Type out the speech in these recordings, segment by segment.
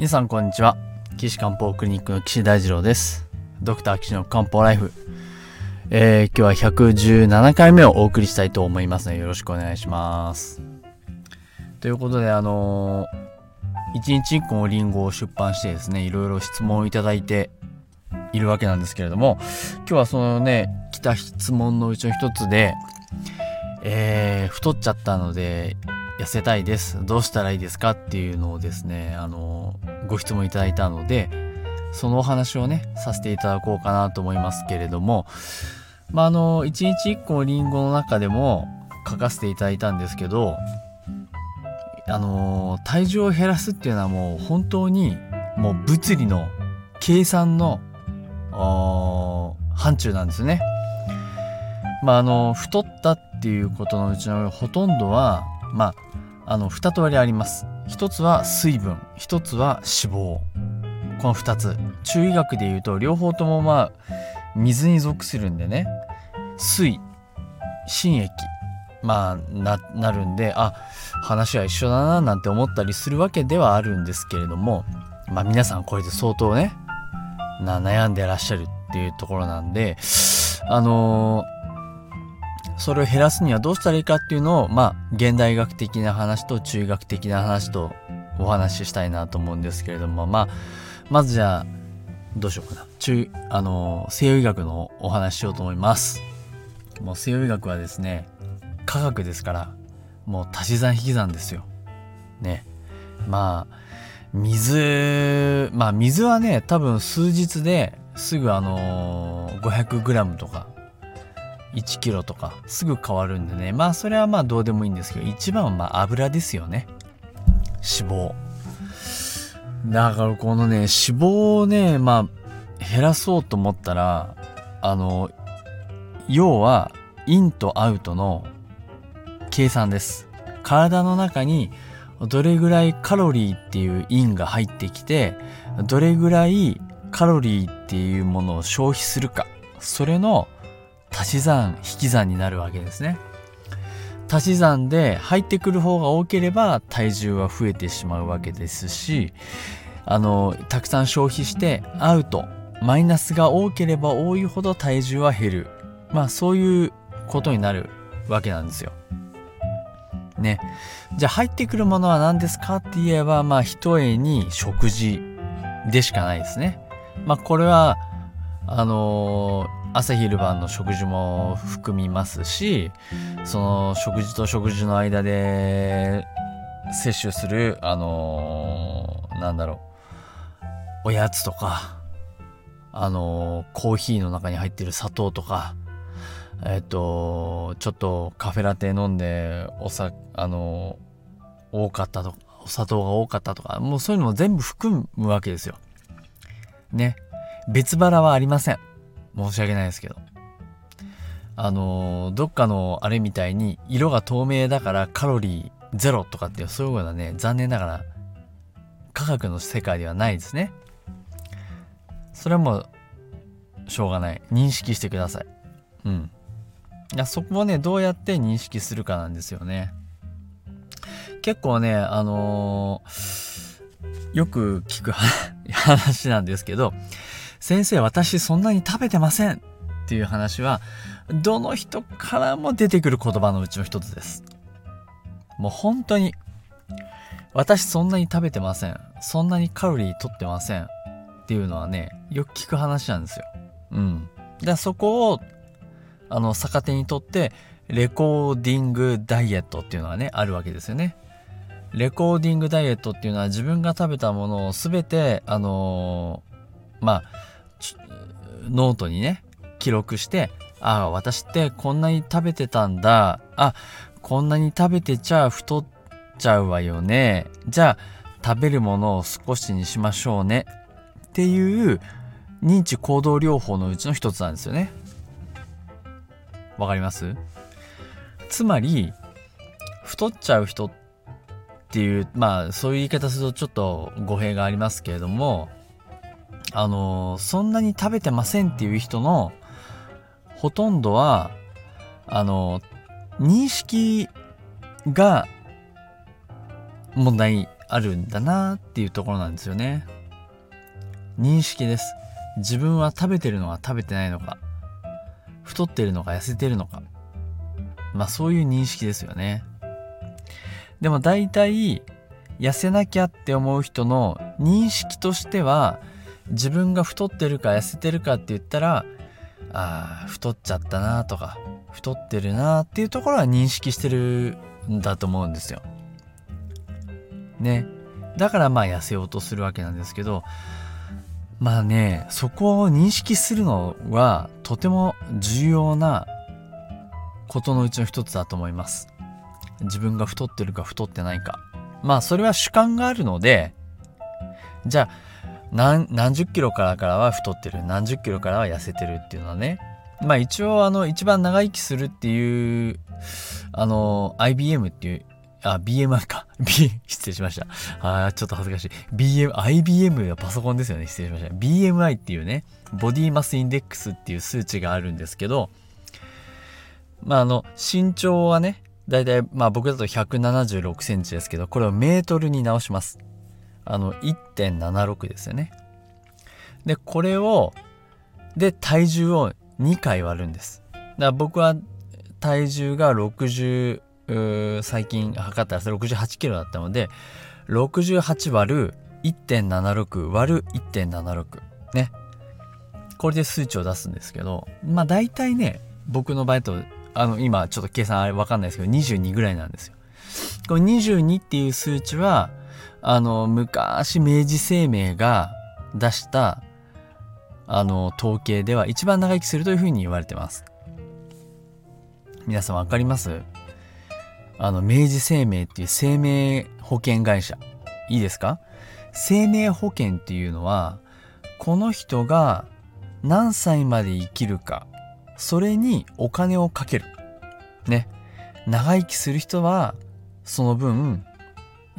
皆さんこんにちは。岸漢方クリニックの岸大二郎です。ドクター岸の漢方ライフ。えー、今日は117回目をお送りしたいと思いますの、でよろしくお願いします。ということであのー、1日1個のリンゴを出版してですねいろいろ質問をいただいているわけなんですけれども今日はそのね来た質問のうちの一つでえー、太っちゃったので痩せたいです。どうしたらいいですかっていうのをですね、あの、ご質問いただいたので、そのお話をね、させていただこうかなと思いますけれども、まあ、あの、一日一個のリンゴの中でも書かせていただいたんですけど、あの、体重を減らすっていうのはもう本当にもう物理の計算の範疇なんですね。まあ、あの、太ったっていうことのうちのほとんどは、まあ、あの2通りあります。一つは水分一つは脂肪。この2つ。中医学でいうと両方ともまあ水に属するんでね。水心液。まあななるんであ話は一緒だななんて思ったりするわけではあるんですけれどもまあ皆さんこれで相当ね悩んでらっしゃるっていうところなんであのーそれを減らすにはどうしたらいいかっていうのを、まあ、現代学的な話と中学的な話とお話ししたいなと思うんですけれども、まあ、まずじゃあ、どうしようかな。中、あの、西洋医学のお話ししようと思います。もう西洋医学はですね、科学ですから、もう足し算引き算ですよ。ね。まあ、水、まあ水はね、多分数日ですぐあのー、500g とか1キロとかすぐ変わるんでね。まあそれはまあどうでもいいんですけど一番はまあ油ですよね。脂肪。だからこのね脂肪をねまあ減らそうと思ったらあの要はインとアウトの計算です。体の中にどれぐらいカロリーっていうインが入ってきてどれぐらいカロリーっていうものを消費するか。それの足し算引き算になるわけですね。足し算で入ってくる方が多ければ体重は増えてしまうわけですしあのたくさん消費してアウトマイナスが多ければ多いほど体重は減る。まあそういうことになるわけなんですよ。ね。じゃあ入ってくるものは何ですかって言えばまあ一重に食事でしかないですね。まあこれはあのー朝昼晩の食事も含みますしその食事と食事の間で摂取するあのー、なんだろうおやつとかあのー、コーヒーの中に入ってる砂糖とかえっ、とちょっとカフェラテ飲んでおさあの、多かったとかお砂糖が多かったとかもうそういうのも全部含むわけですよ。ね。別腹はありません。申し訳ないですけど。あのー、どっかのあれみたいに色が透明だからカロリーゼロとかっていうそういうことはね、残念ながら科学の世界ではないですね。それはもうしょうがない。認識してください。うん。いやそこをね、どうやって認識するかなんですよね。結構ね、あのー、よく聞く話なんですけど、先生私そんなに食べてませんっていう話はどの人からも出てくる言葉のうちの一つです。もう本当に私そんなに食べてません。そんなにカロリー取ってませんっていうのはねよく聞く話なんですよ。うん。でそこをあの逆手にとってレコーディングダイエットっていうのはねあるわけですよね。レコーディングダイエットっていうのは自分が食べたものを全てあのー、まあノートにね記録してああ私ってこんなに食べてたんだ。あこんなに食べてちゃ太っちゃうわよね。じゃあ食べるものを少しにしましょうね。っていう認知行動療法のうちの一つなんですよね。わかります？つまり太っちゃう人っていうまあそういう言い方するとちょっと語弊がありますけれどもあのそんなに食べてませんっていう人のほとんどはあの認識が問題あるんだなっていうところなんですよね。認識です。自分は食べてるのか食べてないのか。太ってるのか痩せてるのか。まあそういう認識ですよね。でも大体痩せなきゃって思う人の認識としては自分が太ってるか痩せてるかって言ったらああ太っちゃったなとか太ってるなっていうところは認識してるんだと思うんですよ。ね。だからまあ痩せようとするわけなんですけどまあねそこを認識するのはとても重要なことのうちの一つだと思います。自分が太ってるか太ってないか。まあそれは主観があるのでじゃあ何何十キロからからは太ってる何十キロからは痩せてるっていうのはねまあ一応あの一番長生きするっていうあの IBM っていうあ、BMI か。B、失礼しました。あちょっと恥ずかしい。BM、IBM はパソコンですよね。失礼しました。BMI っていうね、ボディマスインデックスっていう数値があるんですけど、まああの、身長はね、だいたいまあ僕だと176センチですけど、これをメートルに直します。あの、1.76ですよね。で、これを、で、体重を2回割るんです。だから僕は体重が60、最近測ったら68キロだったので、68割る1.76割る1.76ね。これで数値を出すんですけど、まあ大体ね、僕の場合と、あの、今ちょっと計算あれわかんないですけど、22ぐらいなんですよ。これ22っていう数値は、あの、昔明治生命が出した、あの、統計では一番長生きするというふうに言われてます。皆さんわかります？あの、明治生命っていう生命保険会社。いいですか？生命保険っていうのは、この人が何歳まで生きるか、それにお金をかける。ね。長生きする人は、その分、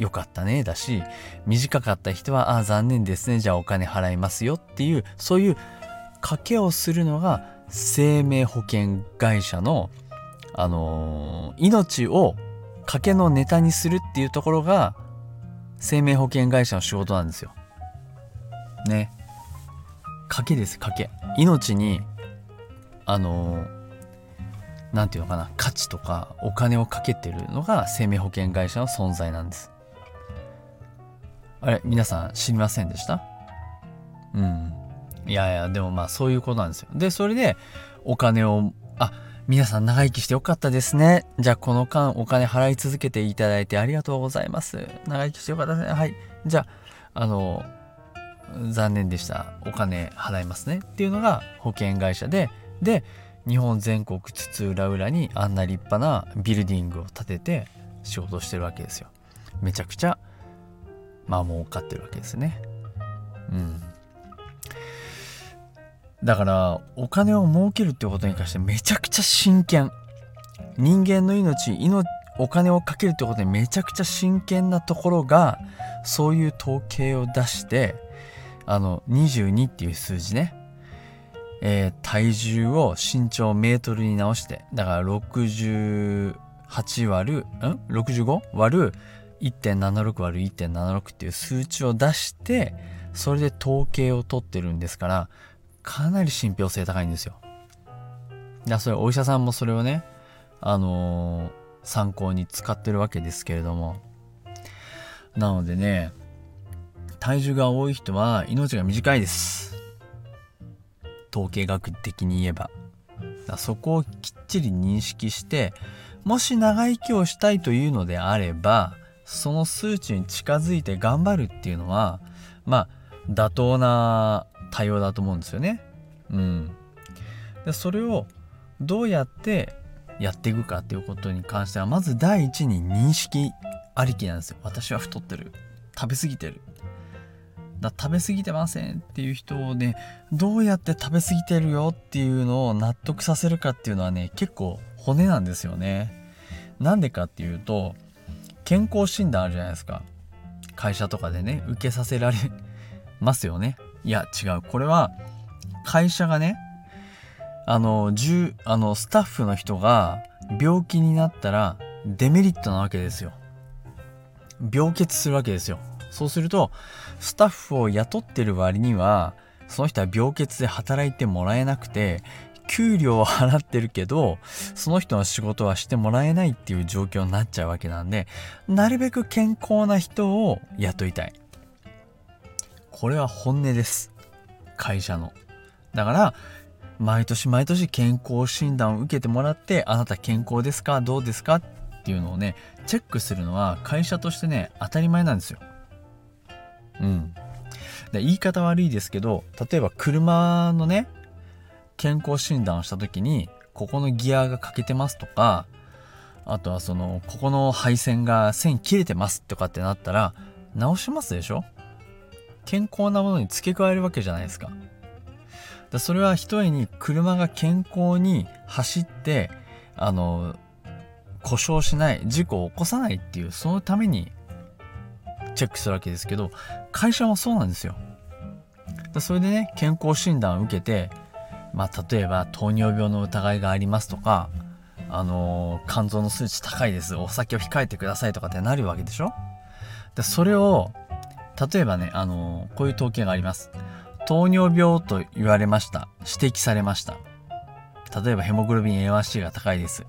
良かったね、だし、短かった人は、ああ、残念ですね、じゃあお金払いますよっていう、そういう賭けをするのが生命保険会社の、あのー、命を賭けのネタにするっていうところが生命保険会社の仕事なんですよ。ね。賭けです、賭け。命に、あの何て言うのかな、価値とかお金をかけてるのが生命保険会社の存在なんです。あれ、皆さん知りませんでした？うん。いやいや、でもまあそういうことなんですよ。で、それでお金を、あ、皆さん長生きしてよかったですね。じゃあこの間お金払い続けていただいてありがとうございます。長生きしてよかったですね。はい。じゃあ、あの、残念でした。お金払いますね。っていうのが保険会社で、で、日本全国津々浦々にあんな立派なビルディングを建てて仕事してるわけですよ。めちゃくちゃ、まあ儲かってるわけですね。うん。だからお金を儲けるってことに関してめちゃくちゃ真剣人間の命命お金をかけるってことにめちゃくちゃ真剣なところがそういう統計を出してあの22っていう数字ね、えー、体重を身長メートルに直してだから68割るん？65? 割る1.76割る1.76っていう数値を出してそれで統計を取ってるんですからかなり信憑性高いんですよ。だそれお医者さんもそれをね、あのー、参考に使ってるわけですけれども。なのでね、体重が多い人は命が短いです。統計学的に言えば。だそこをきっちり認識して、もし長生きをしたいというのであれば、その数値に近づいて頑張るっていうのは、まあ、妥当な対応だと思うんですよね。うん。でそれをどうやってやっていくかっていうことに関してはまず第一に認識ありきなんですよ。私は太ってる。食べ過ぎてる。だ食べ過ぎてませんっていう人をねどうやって食べ過ぎてるよっていうのを納得させるかっていうのはね結構骨なんですよね。なんでかっていうと健康診断あるじゃないですか。会社とかでね受けさせられますよね。いや違うこれは会社がねあの10あのスタッフの人が病気になったらデメリットなわけですよ病欠するわけですよそうするとスタッフを雇ってる割にはその人は病欠で働いてもらえなくて給料は払ってるけどその人の仕事はしてもらえないっていう状況になっちゃうわけなんでなるべく健康な人を雇いたい。これは本音です。会社の。だから毎年毎年健康診断を受けてもらってあなた健康ですか？どうですか？っていうのをねチェックするのは会社としてね当たり前なんですよ。うん。で言い方悪いですけど例えば車のね健康診断をした時にここのギアが欠けてますとかあとはそのここの配線が線切れてますとかってなったら直しますでしょ？健康なものに付け加えるわけじゃないですか。だそれはひとえに車が健康に走ってあの故障しない事故を起こさないっていうそのためにチェックするわけですけど会社もそうなんですよ。それでね健康診断を受けてまあ例えば糖尿病の疑いがありますとかあの肝臓の数値高いです。お酒を控えてくださいとかってなるわけでしょ？でそれを例えばねあのこういう統計があります。糖尿病と言われました。指摘されました。例えばヘモグロビン A1C が高いです。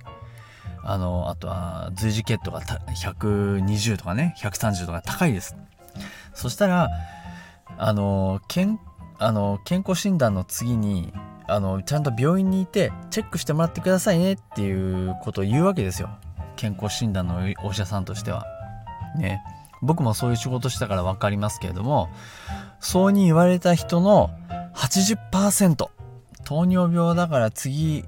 あのあとは随時血糖が120とかね130とか高いです。そしたらあの健あの健康診断の次にあのちゃんと病院にいてチェックしてもらってくださいねっていうことを言うわけですよ。健康診断のお医者さんとしては。ね。僕もそういう仕事したから分かりますけれどもそうに言われた人の80%糖尿病だから次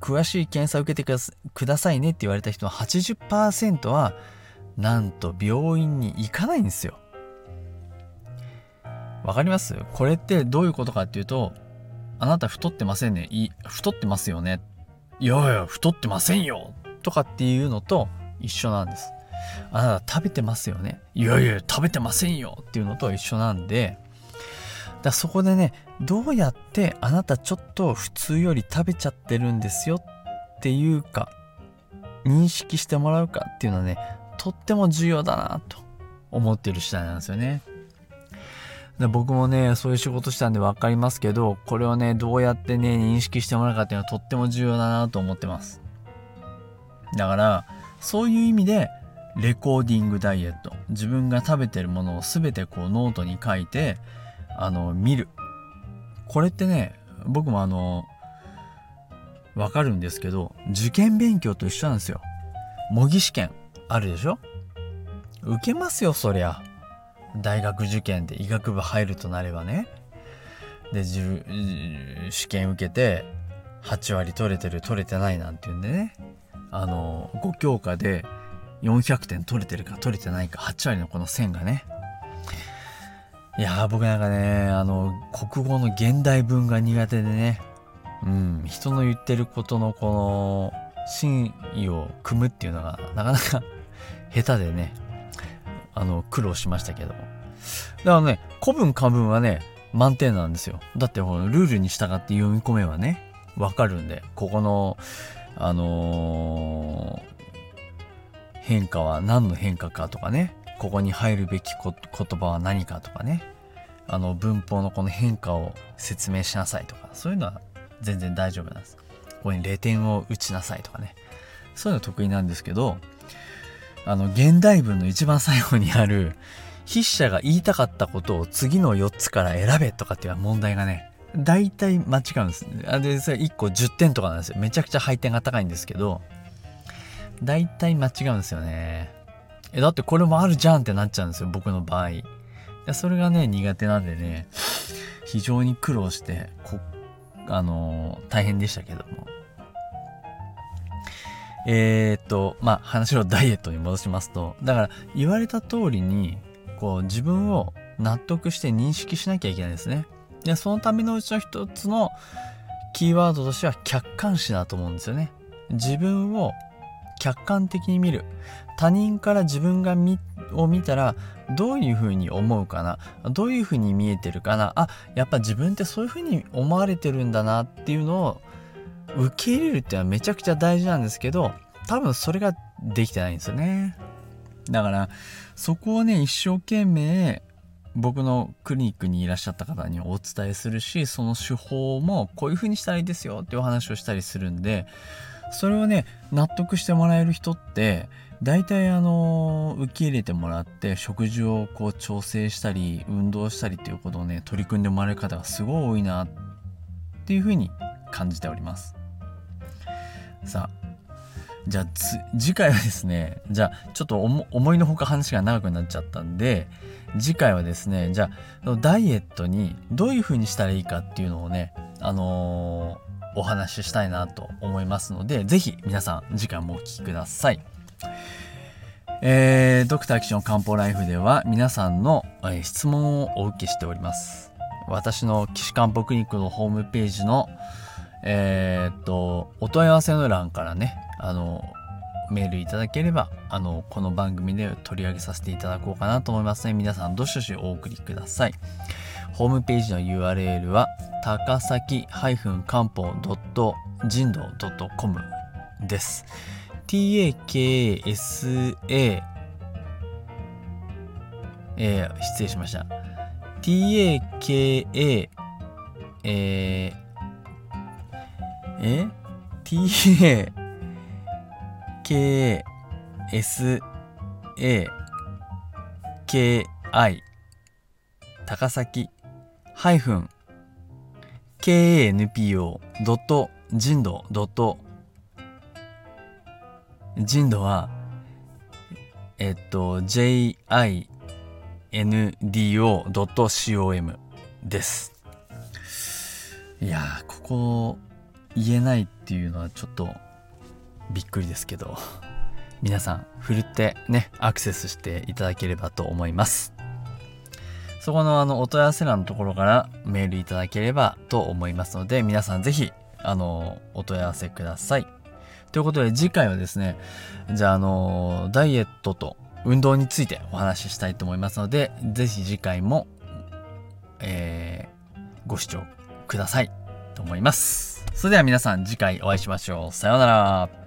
詳しい検査を受けてくださいねって言われた人の80%はなんと病院に行かないんですよ。わかります？これってどういうことかっていうとあなた太ってませんね。い太ってますよね。いやいや太ってませんよ。とかっていうのと一緒なんです。あなた食べてますよね。いやいや食べてませんよ。っていうのと一緒なんで。だそこでねどうやってあなたちょっと普通より食べちゃってるんですよ？っていうか認識してもらうかっていうのはねとっても重要だなと思ってる次第なんですよね。僕もねそういう仕事したんで分かりますけどこれをねどうやってね認識してもらうかっていうのはとっても重要だなと思ってます。だからそういう意味でレコーディングダイエット。自分が食べてるものを全てこうノートに書いてあの見る。これってね僕もあのわかるんですけど受験勉強と一緒なんですよ。模擬試験あるでしょ？受けますよそりゃ。大学受験で医学部入るとなればね。で試験受けて8割取れてる取れてないなんていうんでね。あの5教科で400点取れてるか取れてないか8割のこの線がね。いや僕なんかねあの国語の現代文が苦手でね。うん人の言ってることのこの真意を組むっていうのがなかなか 下手でね。あの苦労しましたけども。だからね古文漢文はね満点なんですよ。だってルールに従って読み込めばねわかるんでここのあのー変化は何の変化かとかねここに入るべき言葉は何かとかねあの文法のこの変化を説明しなさいとかそういうのは全然大丈夫なんです。ここに0点を打ちなさいとかね。そういうの得意なんですけどあの現代文の一番最後にある筆者が言いたかったことを次の4つから選べとかっていう問題がね大体間違うんです。あで、それ1個10点とかなんですよ。めちゃくちゃ配点が高いんですけど、大体間違うんですよね。え、だってこれもあるじゃんってなっちゃうんですよ、僕の場合。それがね、苦手なんでね、非常に苦労して、こあのー、大変でしたけども。えー、っと、まあ、話をダイエットに戻しますと、だから言われた通りに、こう、自分を納得して認識しなきゃいけないですね。で、そのためのうちの一つのキーワードとしては客観視だと思うんですよね。自分を客観的に見る他人から自分が見を見たらどういうふうに思うかなどういうふうに見えてるかなあやっぱ自分ってそういうふうに思われてるんだなっていうのを受け入れるっていうのはめちゃくちゃ大事なんですけど多分それができてないんですよねだからそこをね一生懸命僕のクリニックにいらっしゃった方にお伝えするしその手法もこういう風にしたらいいですよってお話をしたりするんでそれをね納得してもらえる人って大体あの受け入れてもらって食事をこう調整したり運動したりっていうことをね取り組んでもらえる方がすごい多いなっていう風に感じております。さあじゃあ次回はですねじゃあちょっと思いのほか話が長くなっちゃったんで次回はですねじゃあダイエットにどういう風にしたらいいかっていうのをねあのー、お話ししたいなと思いますので是非皆さん次回もお聴きください。えー、ドクターキション漢方ライフでは皆さんの、えー、質問をお受けしております。私の岸漢方クリニックのホームページのえー、っとお問い合わせの欄からねあのメールいただければあのこの番組で取り上げさせていただこうかなと思いますの、で皆さんどしどしお送りください。ホームページの URL は高崎漢方人道 .com です。taksa えー、失礼しました。taka えー、え ?ta k s a k i 高崎ハイフン kanpo ドット人道ドット人道はえっと jindo.com ですいやここ言えないっていうのはちょっとびっくりですけど皆さんふるってねアクセスしていただければと思います。そこのあのお問い合わせ欄のところからメールいただければと思いますので皆さん是非あのお問い合わせください。ということで次回はですねじゃああのダイエットと運動についてお話ししたいと思いますので是非次回も、えー、ご視聴くださいと思います。それでは皆さん次回お会いしましょう。さようなら。